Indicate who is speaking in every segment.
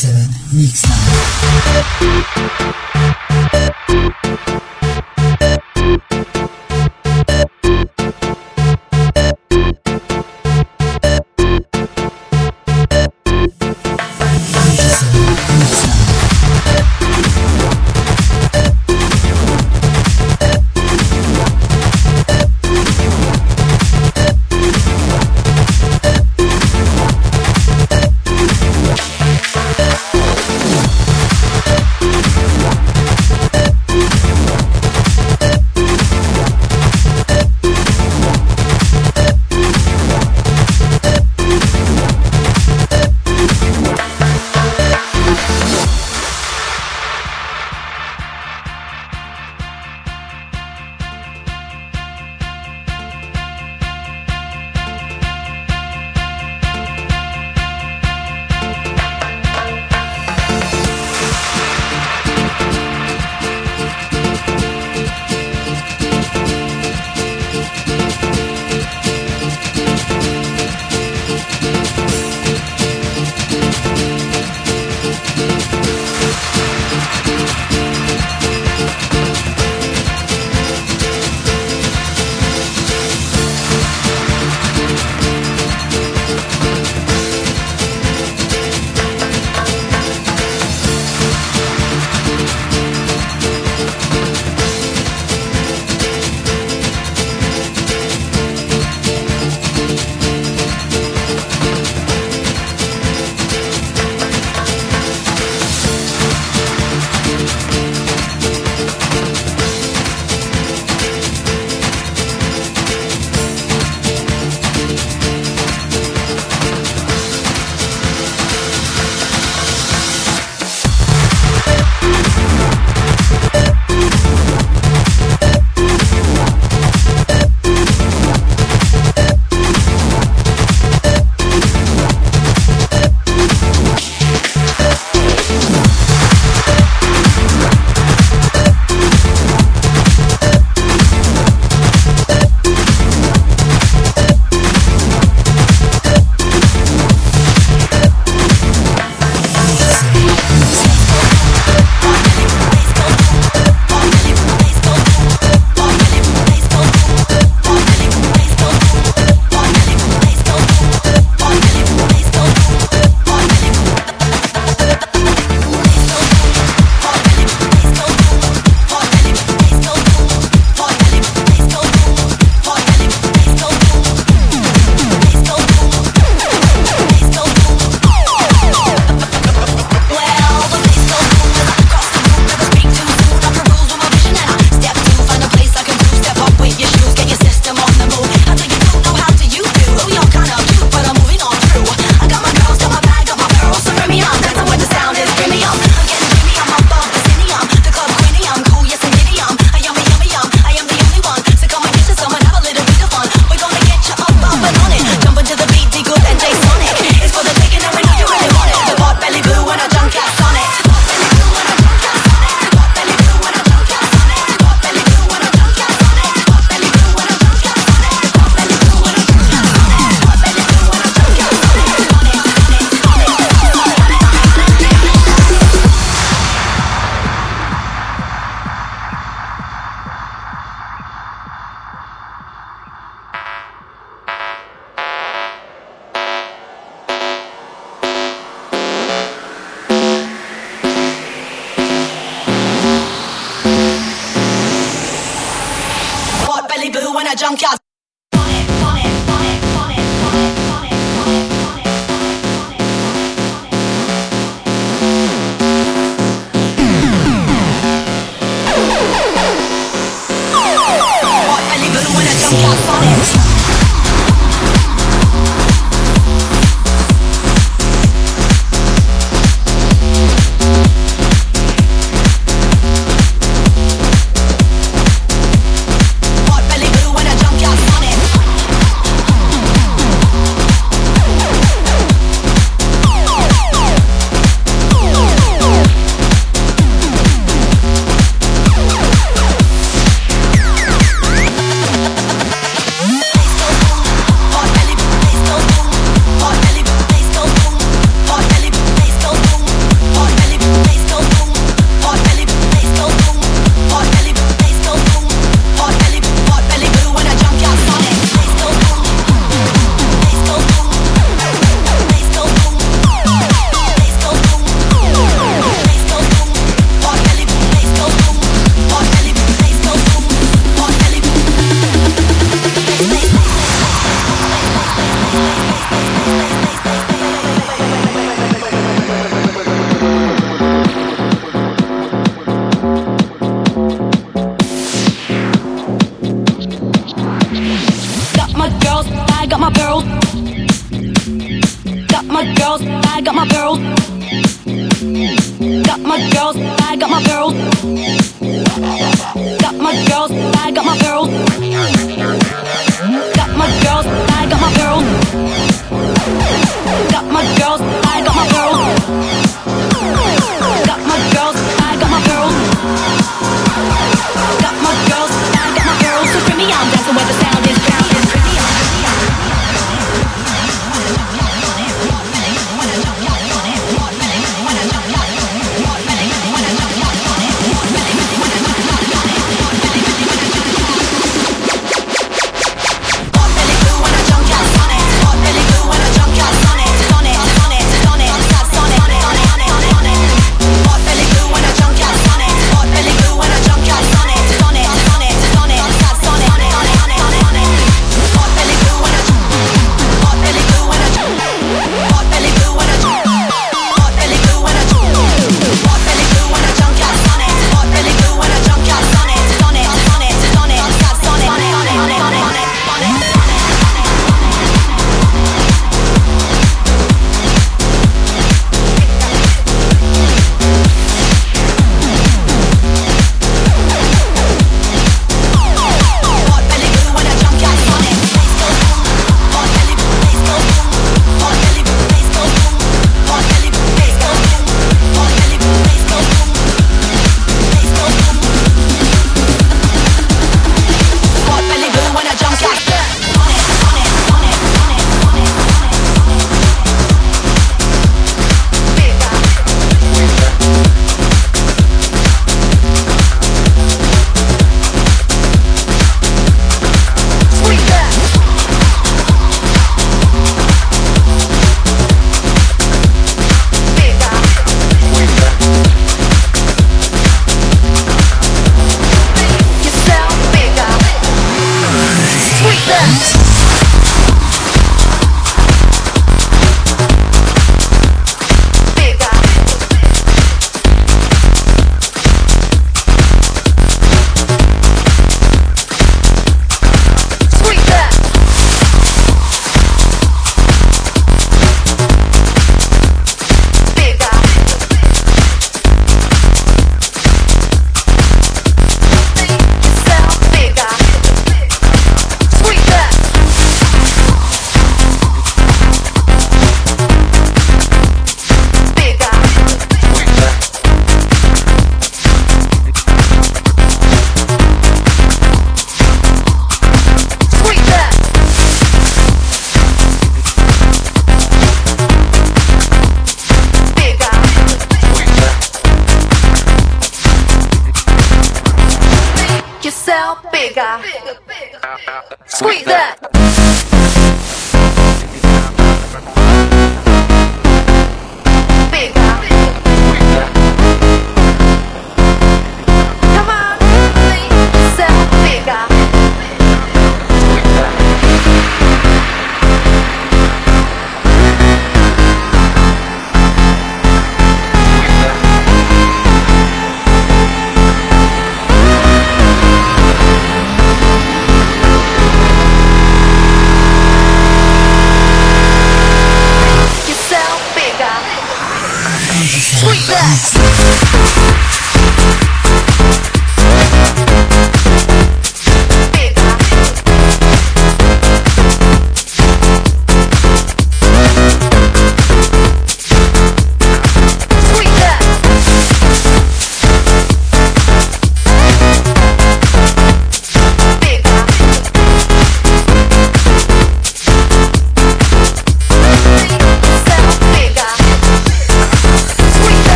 Speaker 1: DJ7 Mix Sweet girls. Got my girls. I got my girls. Got my girls. I got my girls. Got my girls. I got my girls. Got my girls. I got my girls.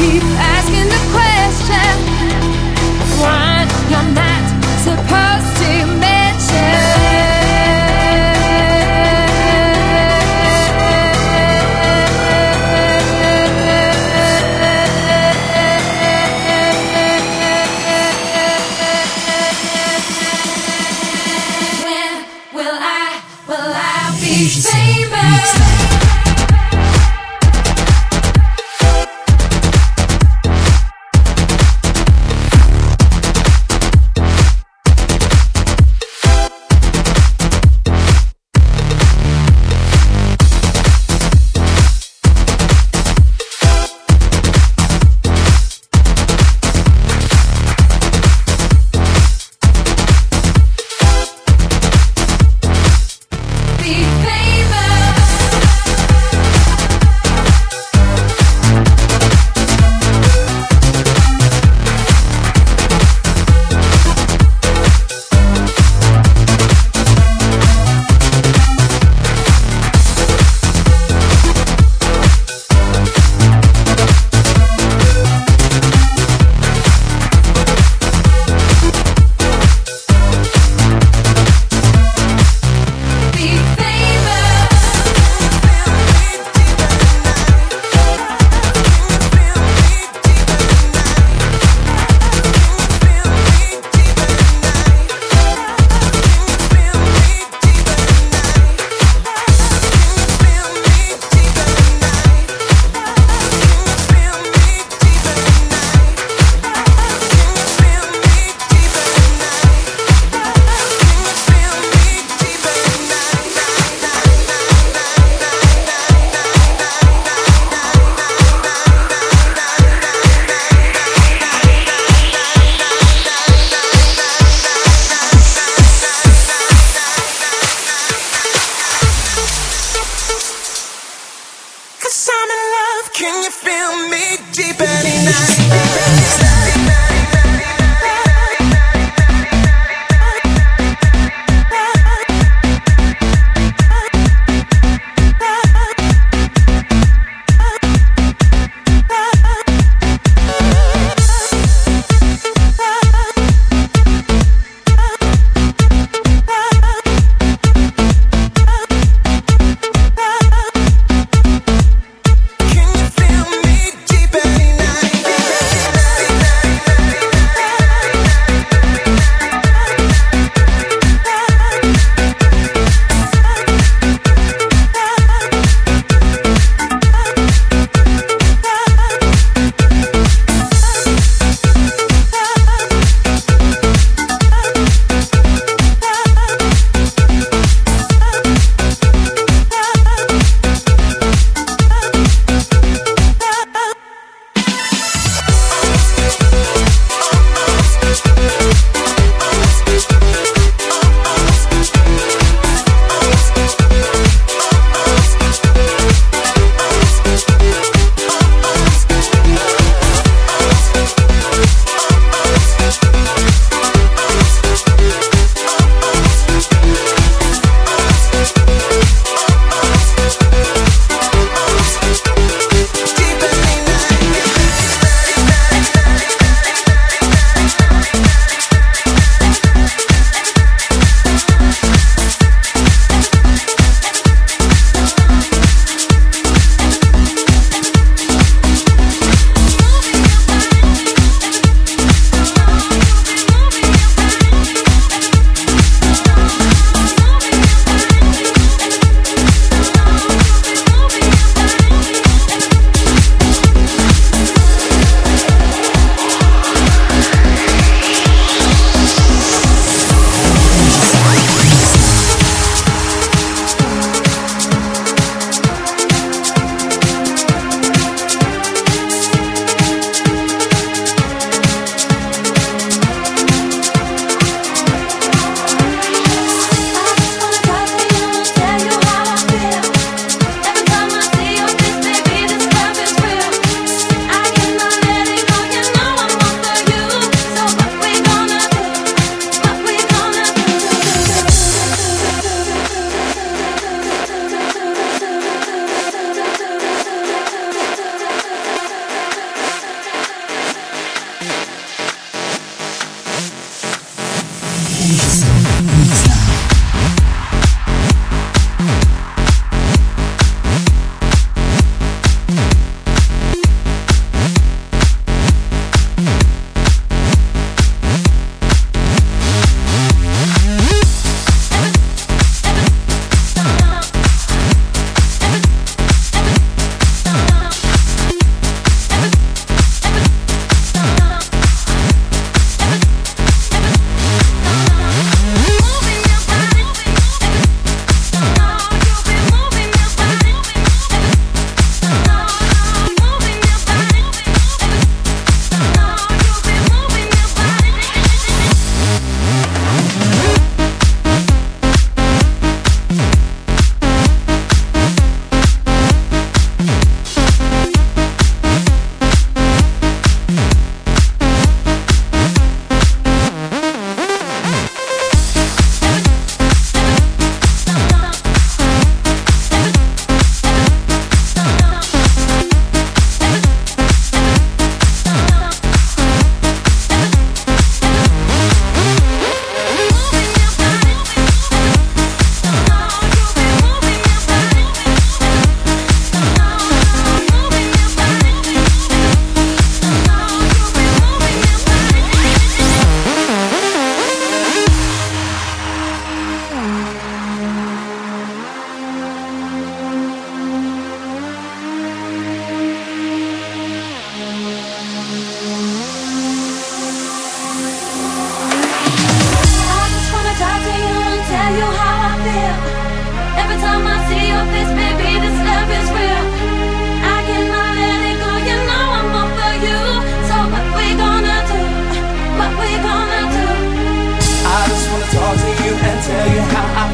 Speaker 2: Keep asking the question why you're not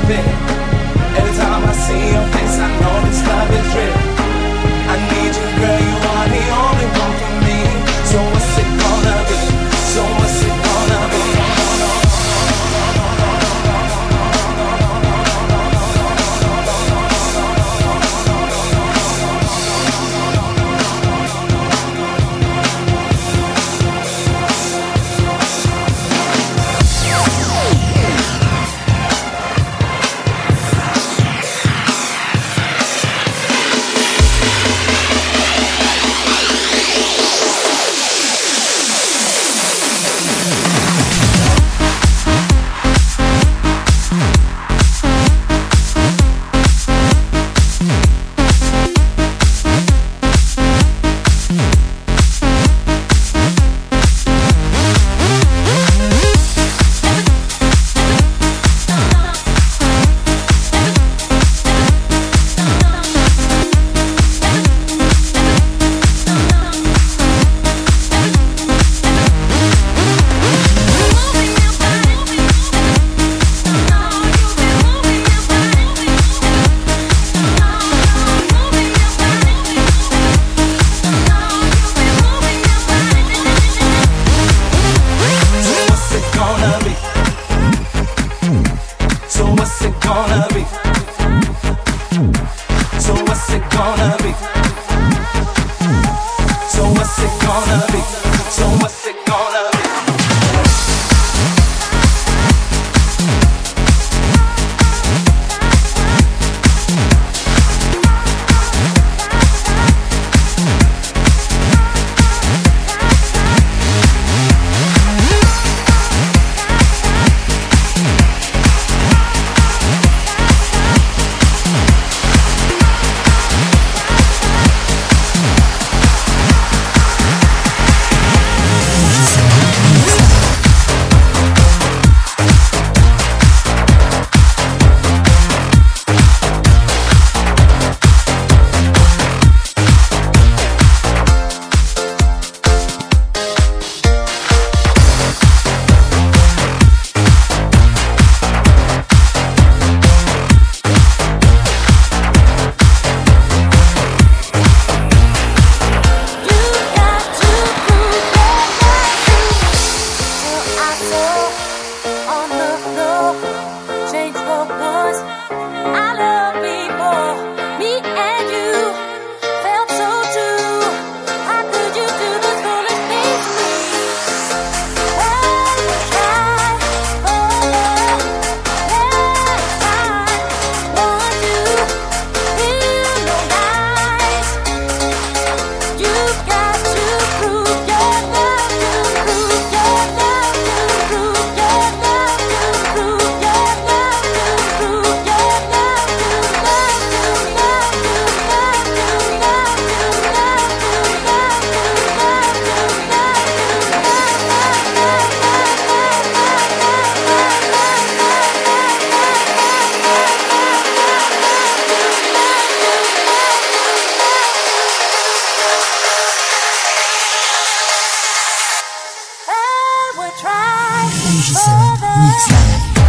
Speaker 2: bed. DJ
Speaker 3: Mixline.